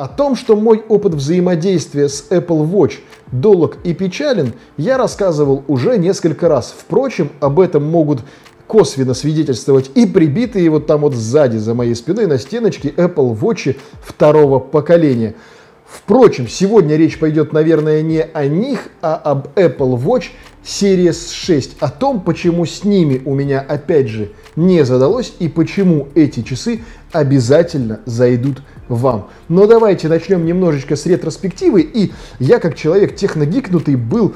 О том, что мой опыт взаимодействия с Apple Watch долг и печален, я рассказывал уже несколько раз. Впрочем, об этом могут косвенно свидетельствовать и прибитые вот там вот сзади за моей спиной на стеночке Apple Watch второго поколения. Впрочем, сегодня речь пойдет, наверное, не о них, а об Apple Watch Series 6, о том, почему с ними у меня опять же не задалось и почему эти часы обязательно зайдут вам. Но давайте начнем немножечко с ретроспективы. И я, как человек техногикнутый, был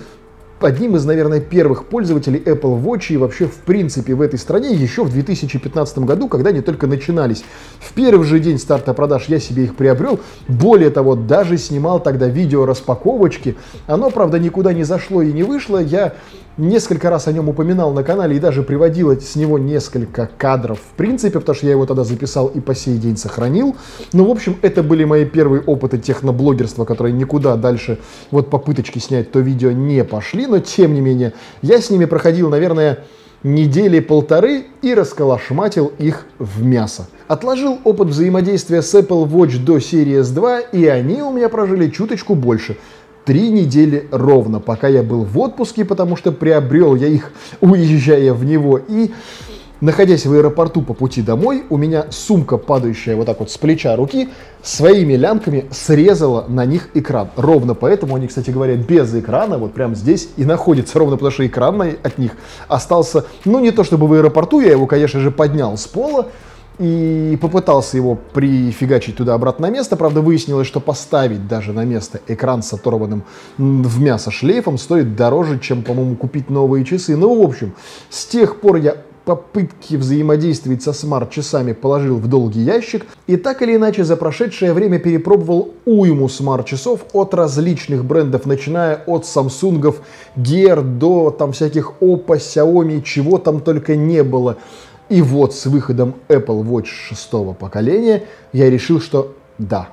одним из, наверное, первых пользователей Apple Watch и вообще в принципе в этой стране еще в 2015 году, когда они только начинались. В первый же день старта продаж я себе их приобрел. Более того, даже снимал тогда видео распаковочки. Оно, правда, никуда не зашло и не вышло. Я несколько раз о нем упоминал на канале и даже приводил с него несколько кадров в принципе, потому что я его тогда записал и по сей день сохранил. Ну, в общем, это были мои первые опыты техноблогерства, которые никуда дальше вот попыточки снять то видео не пошли, но тем не менее, я с ними проходил, наверное, недели полторы и расколошматил их в мясо. Отложил опыт взаимодействия с Apple Watch до Series 2, и они у меня прожили чуточку больше – три недели ровно, пока я был в отпуске, потому что приобрел я их, уезжая в него. И находясь в аэропорту по пути домой, у меня сумка, падающая вот так вот с плеча руки, своими лямками срезала на них экран. Ровно поэтому они, кстати говоря, без экрана, вот прямо здесь и находится, ровно потому что экран от них остался, ну не то чтобы в аэропорту, я его, конечно же, поднял с пола, и попытался его прифигачить туда-обратно на место. Правда, выяснилось, что поставить даже на место экран с оторванным в мясо шлейфом стоит дороже, чем, по-моему, купить новые часы. Ну, в общем, с тех пор я попытки взаимодействовать со смарт-часами положил в долгий ящик и так или иначе за прошедшее время перепробовал уйму смарт-часов от различных брендов, начиная от Samsung, Gear до там всяких Oppo, Xiaomi, чего там только не было. И вот с выходом Apple Watch шестого поколения я решил, что да,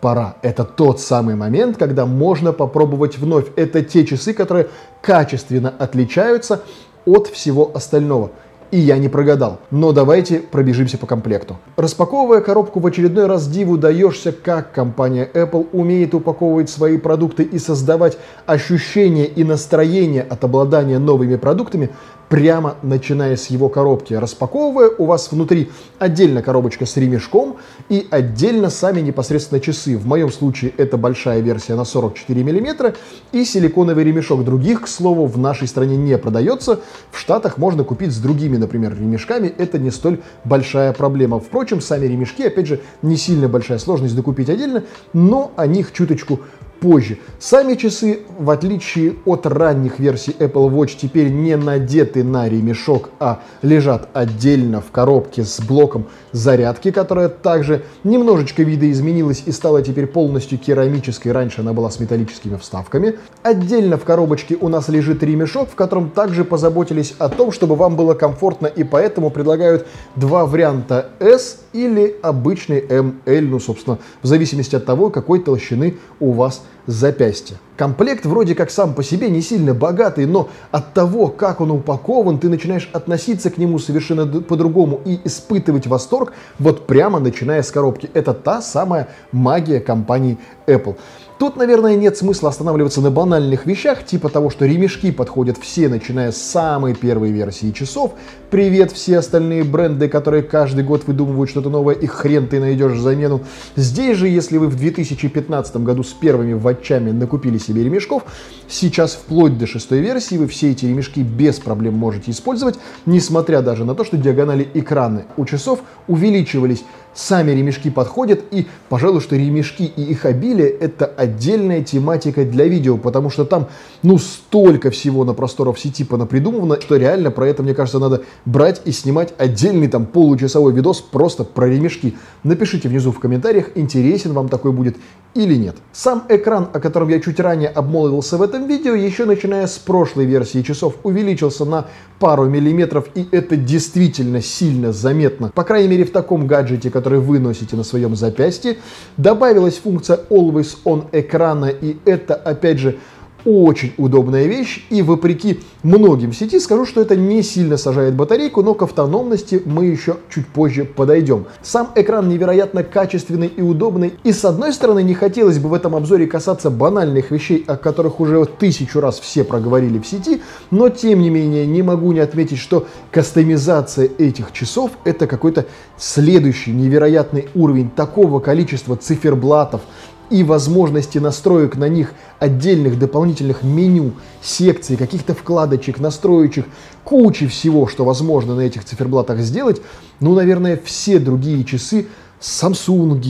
пора. Это тот самый момент, когда можно попробовать вновь. Это те часы, которые качественно отличаются от всего остального. И я не прогадал. Но давайте пробежимся по комплекту. Распаковывая коробку в очередной раз диву, даешься, как компания Apple умеет упаковывать свои продукты и создавать ощущение и настроение от обладания новыми продуктами, прямо начиная с его коробки. Распаковывая, у вас внутри отдельно коробочка с ремешком и отдельно сами непосредственно часы. В моем случае это большая версия на 44 мм и силиконовый ремешок. Других, к слову, в нашей стране не продается. В Штатах можно купить с другими, например, ремешками. Это не столь большая проблема. Впрочем, сами ремешки, опять же, не сильно большая сложность докупить отдельно, но о них чуточку позже. Сами часы, в отличие от ранних версий Apple Watch, теперь не надеты на ремешок, а лежат отдельно в коробке с блоком зарядки, которая также немножечко видоизменилась и стала теперь полностью керамической. Раньше она была с металлическими вставками. Отдельно в коробочке у нас лежит ремешок, в котором также позаботились о том, чтобы вам было комфортно, и поэтому предлагают два варианта S или обычный ML, ну, собственно, в зависимости от того, какой толщины у вас запястье. Комплект вроде как сам по себе не сильно богатый, но от того, как он упакован, ты начинаешь относиться к нему совершенно по-другому и испытывать восторг вот прямо начиная с коробки. Это та самая магия компании Apple. Тут, наверное, нет смысла останавливаться на банальных вещах, типа того, что ремешки подходят все, начиная с самой первой версии часов. Привет все остальные бренды, которые каждый год выдумывают что-то новое, и хрен ты найдешь замену. Здесь же, если вы в 2015 году с первыми ватчами накупили себе ремешков, сейчас вплоть до шестой версии вы все эти ремешки без проблем можете использовать, несмотря даже на то, что диагонали экраны у часов увеличивались сами ремешки подходят, и, пожалуй, что ремешки и их обилие – это отдельная тематика для видео, потому что там, ну, столько всего на просторов сети понапридумывано, что реально про это, мне кажется, надо брать и снимать отдельный там получасовой видос просто про ремешки. Напишите внизу в комментариях, интересен вам такой будет или нет. Сам экран, о котором я чуть ранее обмолвился в этом видео, еще начиная с прошлой версии часов, увеличился на пару миллиметров, и это действительно сильно заметно. По крайней мере, в таком гаджете, который вы носите на своем запястье. Добавилась функция Always On экрана, и это, опять же, очень удобная вещь, и вопреки многим в сети скажу, что это не сильно сажает батарейку, но к автономности мы еще чуть позже подойдем. Сам экран невероятно качественный и удобный, и с одной стороны не хотелось бы в этом обзоре касаться банальных вещей, о которых уже тысячу раз все проговорили в сети, но тем не менее не могу не отметить, что кастомизация этих часов это какой-то следующий невероятный уровень такого количества циферблатов, и возможности настроек на них отдельных дополнительных меню, секций, каких-то вкладочек, настроечек, кучи всего, что возможно на этих циферблатах сделать, ну, наверное, все другие часы Samsung,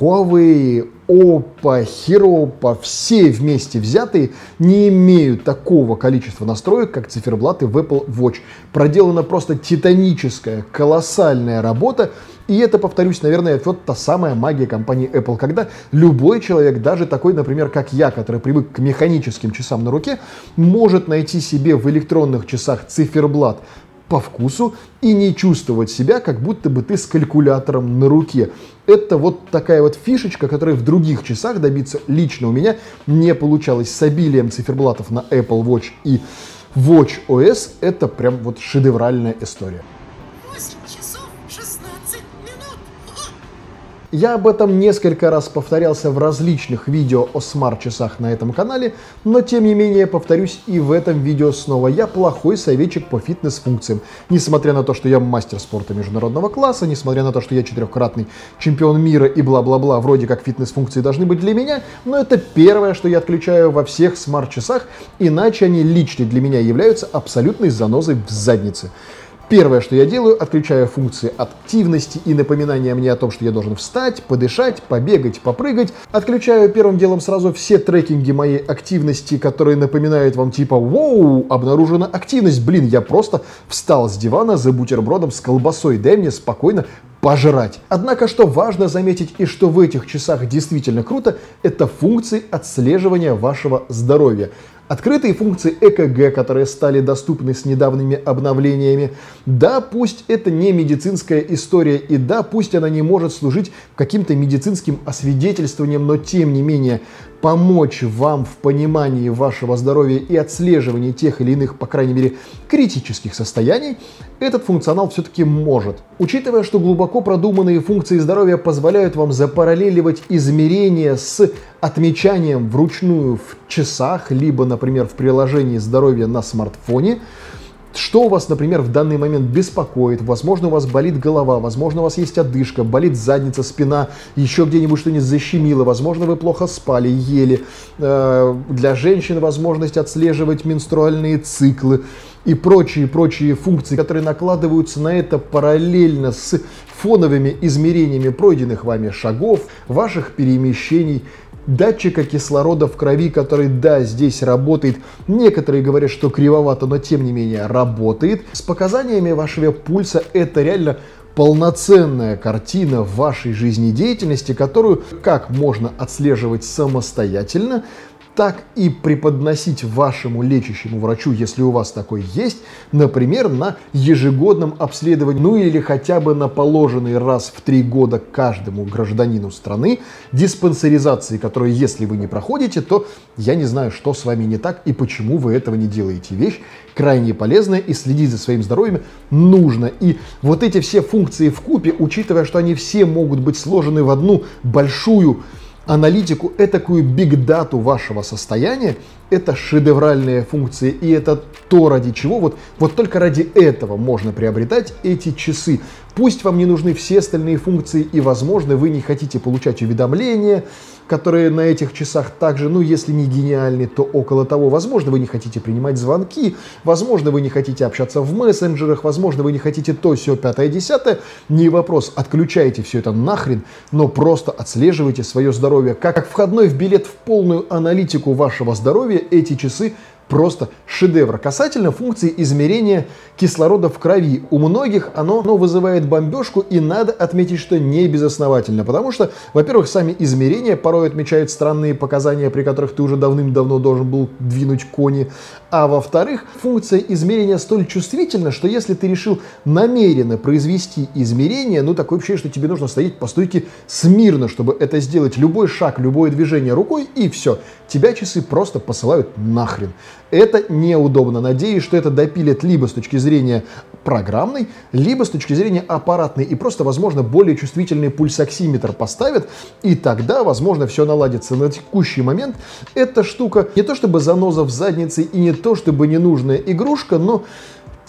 Huawei, Oppo, Hiropa, все вместе взятые не имеют такого количества настроек, как циферблаты в Apple Watch. Проделана просто титаническая, колоссальная работа, и это, повторюсь, наверное, вот та самая магия компании Apple, когда любой человек, даже такой, например, как я, который привык к механическим часам на руке, может найти себе в электронных часах циферблат по вкусу и не чувствовать себя, как будто бы ты с калькулятором на руке. Это вот такая вот фишечка, которая в других часах добиться лично у меня не получалось с обилием циферблатов на Apple Watch и Watch OS. Это прям вот шедевральная история. Я об этом несколько раз повторялся в различных видео о смарт-часах на этом канале, но тем не менее повторюсь и в этом видео снова. Я плохой советчик по фитнес-функциям. Несмотря на то, что я мастер спорта международного класса, несмотря на то, что я четырехкратный чемпион мира и бла-бла-бла, вроде как фитнес-функции должны быть для меня, но это первое, что я отключаю во всех смарт-часах, иначе они лично для меня являются абсолютной занозой в заднице. Первое, что я делаю, отключаю функции активности и напоминания мне о том, что я должен встать, подышать, побегать, попрыгать. Отключаю первым делом сразу все трекинги моей активности, которые напоминают вам типа «Воу, обнаружена активность, блин, я просто встал с дивана за бутербродом с колбасой, дай мне спокойно пожрать. Однако, что важно заметить и что в этих часах действительно круто, это функции отслеживания вашего здоровья. Открытые функции ЭКГ, которые стали доступны с недавними обновлениями. Да, пусть это не медицинская история, и да, пусть она не может служить каким-то медицинским освидетельствованием, но тем не менее помочь вам в понимании вашего здоровья и отслеживании тех или иных, по крайней мере, критических состояний, этот функционал все-таки может. Учитывая, что глубоко продуманные функции здоровья позволяют вам запараллеливать измерения с отмечанием вручную в часах, либо, например, в приложении здоровья на смартфоне, что у вас, например, в данный момент беспокоит? Возможно, у вас болит голова, возможно, у вас есть одышка, болит задница, спина, еще где-нибудь что-нибудь защемило, возможно, вы плохо спали, ели. Э, для женщин возможность отслеживать менструальные циклы и прочие-прочие функции, которые накладываются на это параллельно с фоновыми измерениями пройденных вами шагов, ваших перемещений, датчика кислорода в крови, который, да, здесь работает. Некоторые говорят, что кривовато, но тем не менее работает. С показаниями вашего пульса это реально полноценная картина вашей жизнедеятельности, которую как можно отслеживать самостоятельно, так и преподносить вашему лечащему врачу, если у вас такой есть, например, на ежегодном обследовании, ну или хотя бы на положенный раз в три года каждому гражданину страны диспансеризации, которую, если вы не проходите, то я не знаю, что с вами не так и почему вы этого не делаете. Вещь крайне полезная и следить за своим здоровьем нужно. И вот эти все функции в купе, учитывая, что они все могут быть сложены в одну большую аналитику, этакую бигдату вашего состояния, это шедевральные функции, и это то, ради чего, вот, вот только ради этого можно приобретать эти часы. Пусть вам не нужны все остальные функции, и, возможно, вы не хотите получать уведомления, которые на этих часах также, ну, если не гениальны, то около того. Возможно, вы не хотите принимать звонки, возможно, вы не хотите общаться в мессенджерах, возможно, вы не хотите то, все, пятое, десятое. Не вопрос, отключайте все это нахрен, но просто отслеживайте свое здоровье. Как входной в билет в полную аналитику вашего здоровья эти часы просто шедевр. Касательно функции измерения кислорода в крови. У многих оно, оно вызывает бомбежку и надо отметить, что не безосновательно. Потому что, во-первых, сами измерения порой отмечают странные показания, при которых ты уже давным-давно должен был двинуть кони. А во-вторых, функция измерения столь чувствительна, что если ты решил намеренно произвести измерение, ну такое ощущение, что тебе нужно стоять по стойке смирно, чтобы это сделать. Любой шаг, любое движение рукой и все тебя часы просто посылают нахрен. Это неудобно. Надеюсь, что это допилят либо с точки зрения программной, либо с точки зрения аппаратной. И просто, возможно, более чувствительный пульсоксиметр поставят, и тогда, возможно, все наладится. На текущий момент эта штука не то чтобы заноза в заднице и не то чтобы ненужная игрушка, но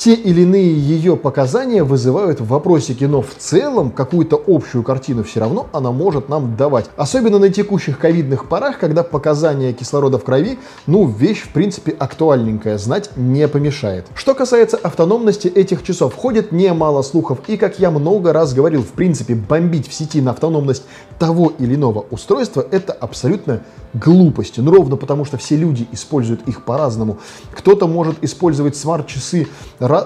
те или иные ее показания вызывают вопросики, но в целом какую-то общую картину все равно она может нам давать. Особенно на текущих ковидных порах, когда показания кислорода в крови, ну, вещь, в принципе, актуальненькая, знать не помешает. Что касается автономности этих часов, ходит немало слухов, и, как я много раз говорил, в принципе, бомбить в сети на автономность того или иного устройства – это абсолютно глупость. Ну, ровно потому, что все люди используют их по-разному. Кто-то может использовать смарт-часы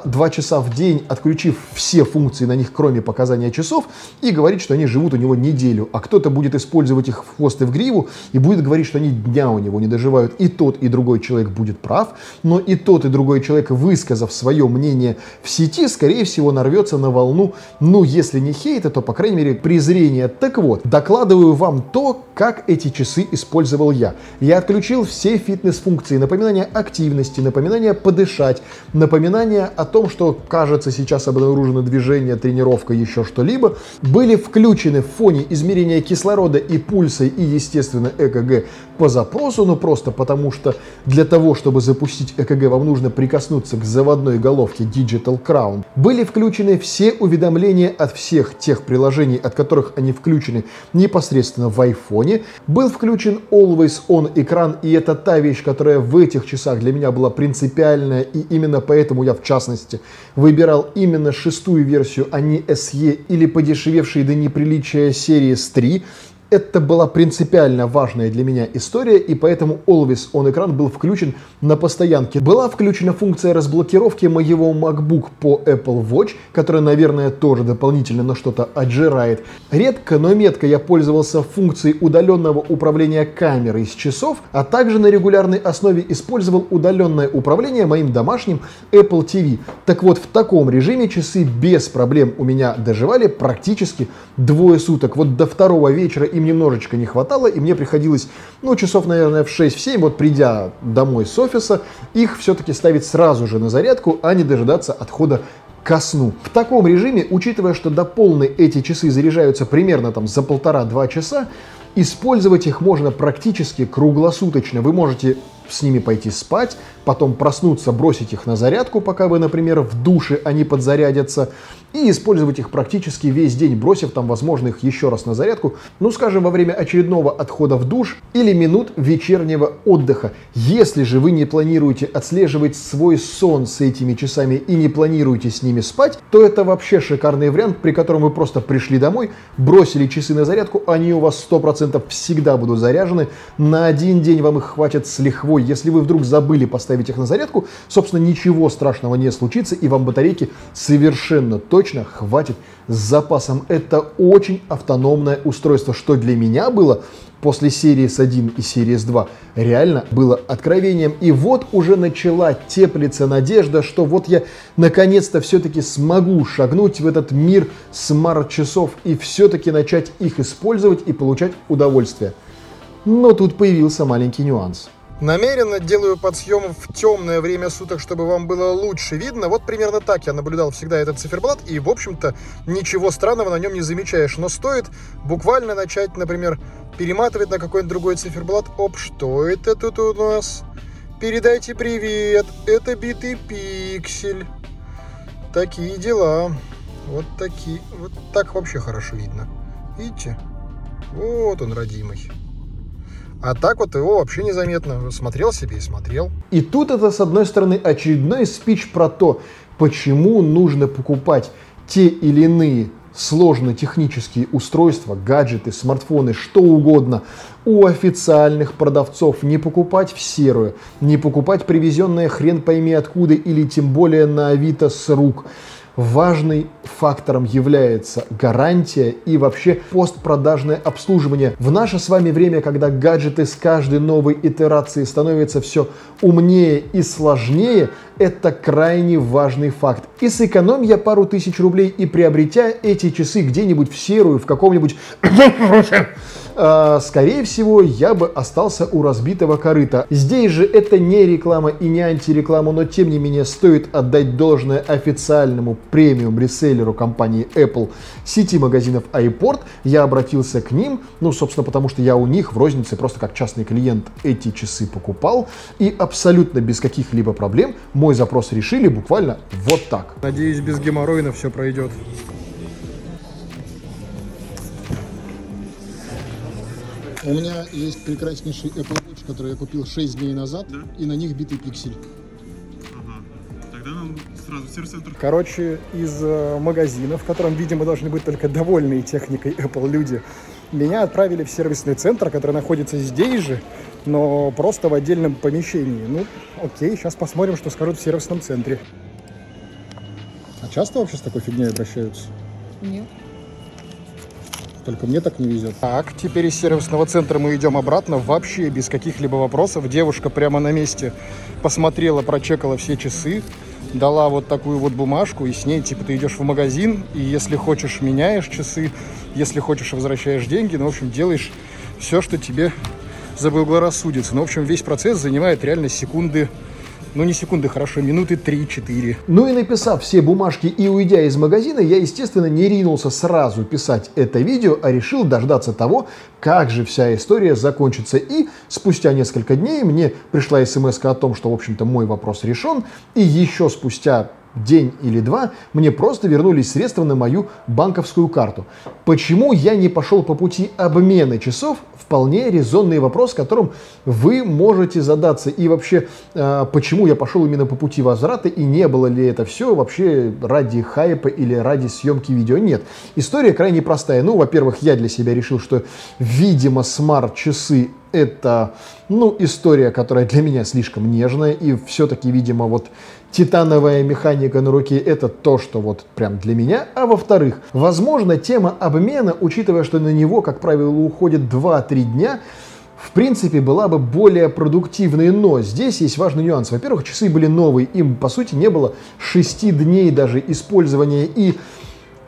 два часа в день, отключив все функции на них, кроме показания часов, и говорить, что они живут у него неделю. А кто-то будет использовать их в хвост и в гриву, и будет говорить, что они дня у него не доживают. И тот, и другой человек будет прав, но и тот, и другой человек, высказав свое мнение в сети, скорее всего, нарвется на волну, ну, если не хейта, то, по крайней мере, презрения. Так вот, докладываю вам то, как эти часы использовал я. Я отключил все фитнес-функции, напоминания активности, напоминания подышать, о том, что, кажется, сейчас обнаружено движение, тренировка, еще что-либо, были включены в фоне измерения кислорода и пульса и, естественно, ЭКГ по запросу, но просто потому что для того, чтобы запустить ЭКГ, вам нужно прикоснуться к заводной головке Digital Crown. Были включены все уведомления от всех тех приложений, от которых они включены непосредственно в iPhone. Был включен Always On экран, и это та вещь, которая в этих часах для меня была принципиальная, и именно поэтому я в частности выбирал именно шестую версию, а не SE или подешевевшие до неприличия серии s 3, это была принципиально важная для меня история, и поэтому Always On экран был включен на постоянке. Была включена функция разблокировки моего MacBook по Apple Watch, которая, наверное, тоже дополнительно на что-то отжирает. Редко, но метко я пользовался функцией удаленного управления камерой с часов, а также на регулярной основе использовал удаленное управление моим домашним Apple TV. Так вот, в таком режиме часы без проблем у меня доживали практически двое суток. Вот до второго вечера им немножечко не хватало, и мне приходилось, ну, часов, наверное, в 6-7, вот придя домой с офиса, их все-таки ставить сразу же на зарядку, а не дожидаться отхода ко сну. В таком режиме, учитывая, что до полной эти часы заряжаются примерно там за полтора-два часа, использовать их можно практически круглосуточно. Вы можете с ними пойти спать, потом проснуться, бросить их на зарядку, пока вы, например, в душе они подзарядятся, и использовать их практически весь день, бросив там, возможно, их еще раз на зарядку, ну, скажем, во время очередного отхода в душ или минут вечернего отдыха. Если же вы не планируете отслеживать свой сон с этими часами и не планируете с ними спать, то это вообще шикарный вариант, при котором вы просто пришли домой, бросили часы на зарядку, они у вас 100% всегда будут заряжены, на один день вам их хватит с лихвой. Если вы вдруг забыли поставить их на зарядку, собственно, ничего страшного не случится, и вам батарейки совершенно точно хватит с запасом. Это очень автономное устройство, что для меня было после серии S1 и серии S2 реально было откровением. И вот уже начала теплиться надежда, что вот я наконец-то все-таки смогу шагнуть в этот мир смарт-часов и все-таки начать их использовать и получать удовольствие. Но тут появился маленький нюанс. Намеренно делаю подсъем в темное время суток, чтобы вам было лучше видно. Вот примерно так я наблюдал всегда этот циферблат, и, в общем-то, ничего странного на нем не замечаешь. Но стоит буквально начать, например, перематывать на какой-нибудь другой циферблат. Оп, что это тут у нас? Передайте привет, это битый пиксель. Такие дела. Вот такие. Вот так вообще хорошо видно. Видите? Вот он, родимый. А так вот его вообще незаметно. Смотрел себе и смотрел. И тут это, с одной стороны, очередной спич про то, почему нужно покупать те или иные сложные технические устройства, гаджеты, смартфоны, что угодно у официальных продавцов, не покупать в серую, не покупать привезенное хрен пойми откуда или тем более на Авито с рук важным фактором является гарантия и вообще постпродажное обслуживание. В наше с вами время, когда гаджеты с каждой новой итерацией становятся все умнее и сложнее, это крайне важный факт. И сэкономь я пару тысяч рублей и приобретя эти часы где-нибудь в серую, в каком-нибудь э, скорее всего, я бы остался у разбитого корыта. Здесь же это не реклама и не антиреклама, но тем не менее стоит отдать должное официальному премиум реселлеру компании Apple сети магазинов iPort. Я обратился к ним, ну, собственно, потому что я у них в рознице просто как частный клиент эти часы покупал, и абсолютно без каких-либо проблем мой запрос решили буквально вот так. Надеюсь, без геморройна все пройдет. У меня есть прекраснейший Apple Watch, который я купил 6 дней назад, Да? и на них битый пиксель. Ага. Тогда нам сразу в сервис-центр. Короче, из э, магазина, в котором, видимо, должны быть только довольные техникой Apple люди, меня отправили в сервисный центр, который находится здесь же, но просто в отдельном помещении. Ну, окей, сейчас посмотрим, что скажут в сервисном центре. А часто вообще с такой фигней обращаются? Нет. Только мне так не везет. Так, теперь из сервисного центра мы идем обратно, вообще без каких-либо вопросов. Девушка прямо на месте посмотрела, прочекала все часы, дала вот такую вот бумажку, и с ней, типа, ты идешь в магазин, и если хочешь, меняешь часы, если хочешь, возвращаешь деньги, ну, в общем, делаешь все, что тебе заблагорассудится. Ну, в общем, весь процесс занимает реально секунды, ну, не секунды, хорошо, минуты 3-4. Ну и написав все бумажки и уйдя из магазина, я, естественно, не ринулся сразу писать это видео, а решил дождаться того, как же вся история закончится. И спустя несколько дней мне пришла смс о том, что, в общем-то, мой вопрос решен. И еще спустя день или два мне просто вернулись средства на мою банковскую карту. Почему я не пошел по пути обмена часов? Вполне резонный вопрос, которым вы можете задаться. И вообще, э, почему я пошел именно по пути возврата и не было ли это все вообще ради хайпа или ради съемки видео? Нет. История крайне простая. Ну, во-первых, я для себя решил, что, видимо, смарт-часы это, ну, история, которая для меня слишком нежная, и все-таки, видимо, вот титановая механика на руке это то, что вот прям для меня. А во-вторых, возможно, тема обмена, учитывая, что на него, как правило, уходит 2-3 дня, в принципе, была бы более продуктивной, но здесь есть важный нюанс. Во-первых, часы были новые, им, по сути, не было 6 дней даже использования, и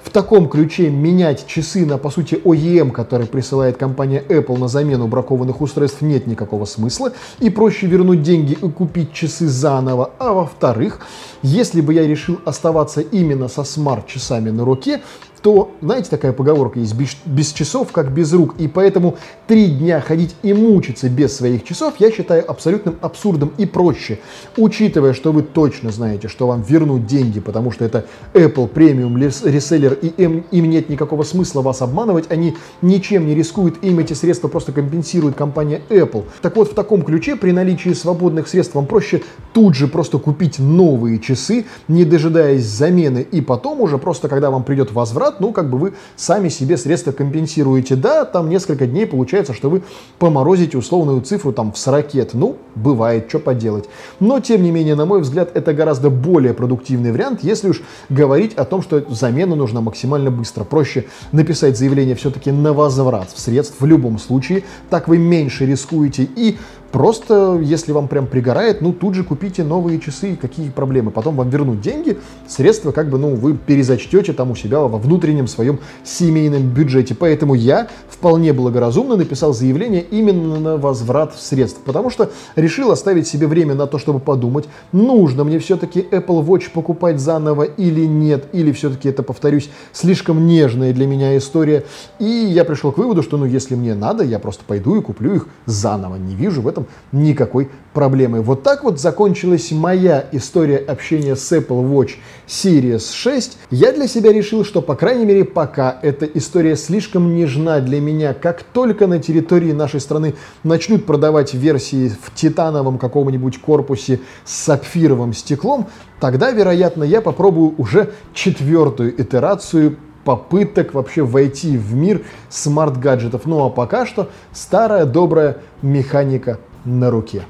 в таком ключе менять часы на, по сути, OEM, который присылает компания Apple на замену бракованных устройств, нет никакого смысла. И проще вернуть деньги и купить часы заново. А во-вторых, если бы я решил оставаться именно со смарт-часами на руке, то, знаете, такая поговорка есть, без, без часов, как без рук. И поэтому три дня ходить и мучиться без своих часов я считаю абсолютным абсурдом и проще. Учитывая, что вы точно знаете, что вам вернут деньги, потому что это Apple премиум реселлер, и им, им нет никакого смысла вас обманывать, они ничем не рискуют, им эти средства просто компенсирует компания Apple. Так вот, в таком ключе, при наличии свободных средств, вам проще тут же просто купить новые часы, не дожидаясь замены, и потом уже просто, когда вам придет возврат, ну, как бы вы сами себе средства компенсируете. Да, там несколько дней получается, что вы поморозите условную цифру там в 40. Ну, бывает, что поделать. Но, тем не менее, на мой взгляд, это гораздо более продуктивный вариант, если уж говорить о том, что замена нужна максимально быстро. Проще написать заявление все-таки на возврат средств в любом случае, так вы меньше рискуете и Просто, если вам прям пригорает, ну тут же купите новые часы, какие проблемы. Потом вам вернут деньги, средства как бы, ну, вы перезачтете там у себя во внутреннем своем семейном бюджете. Поэтому я вполне благоразумно написал заявление именно на возврат средств, потому что решил оставить себе время на то, чтобы подумать, нужно мне все-таки Apple Watch покупать заново или нет, или все-таки это, повторюсь, слишком нежная для меня история. И я пришел к выводу, что, ну, если мне надо, я просто пойду и куплю их заново. Не вижу в этом никакой проблемы. Вот так вот закончилась моя история общения с Apple Watch Series 6. Я для себя решил, что, по крайней мере, пока эта история слишком нежна для меня, как только на территории нашей страны начнут продавать версии в титановом каком-нибудь корпусе с сапфировым стеклом, тогда, вероятно, я попробую уже четвертую итерацию попыток вообще войти в мир смарт-гаджетов. Ну а пока что старая добрая механика на руке.